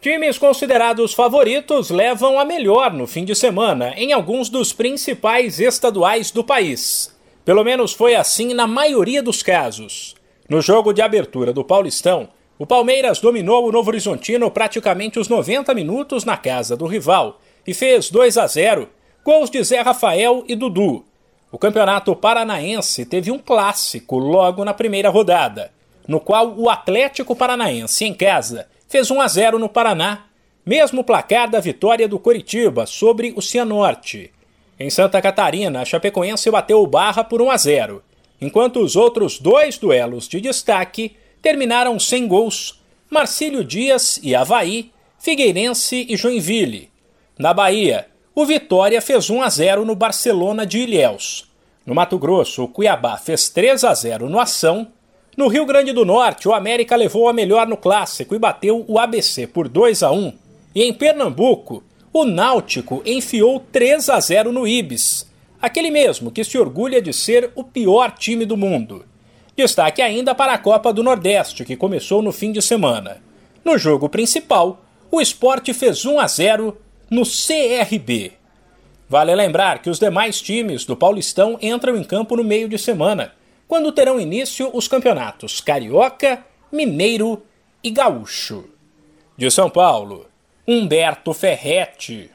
Times considerados favoritos levam a melhor no fim de semana em alguns dos principais estaduais do país. Pelo menos foi assim na maioria dos casos. No jogo de abertura do Paulistão, o Palmeiras dominou o Novo Horizontino praticamente os 90 minutos na casa do rival e fez 2 a 0, gols de Zé Rafael e Dudu. O Campeonato Paranaense teve um clássico logo na primeira rodada, no qual o Atlético Paranaense em casa fez 1 a 0 no Paraná, mesmo placar da vitória do Coritiba sobre o Cianorte. Em Santa Catarina, a Chapecoense bateu o Barra por 1 a 0, enquanto os outros dois duelos de destaque terminaram sem gols: Marcílio Dias e Havaí, Figueirense e Joinville. Na Bahia, o Vitória fez 1 a 0 no Barcelona de Ilhéus. No Mato Grosso, o Cuiabá fez 3 a 0 no Ação no Rio Grande do Norte, o América levou a melhor no clássico e bateu o ABC por 2 a 1. E em Pernambuco, o Náutico enfiou 3 a 0 no Ibis, aquele mesmo que se orgulha de ser o pior time do mundo. Destaque ainda para a Copa do Nordeste, que começou no fim de semana. No jogo principal, o esporte fez 1 a 0 no CRB. Vale lembrar que os demais times do Paulistão entram em campo no meio de semana quando terão início os campeonatos Carioca, Mineiro e Gaúcho. De São Paulo, Humberto Ferretti.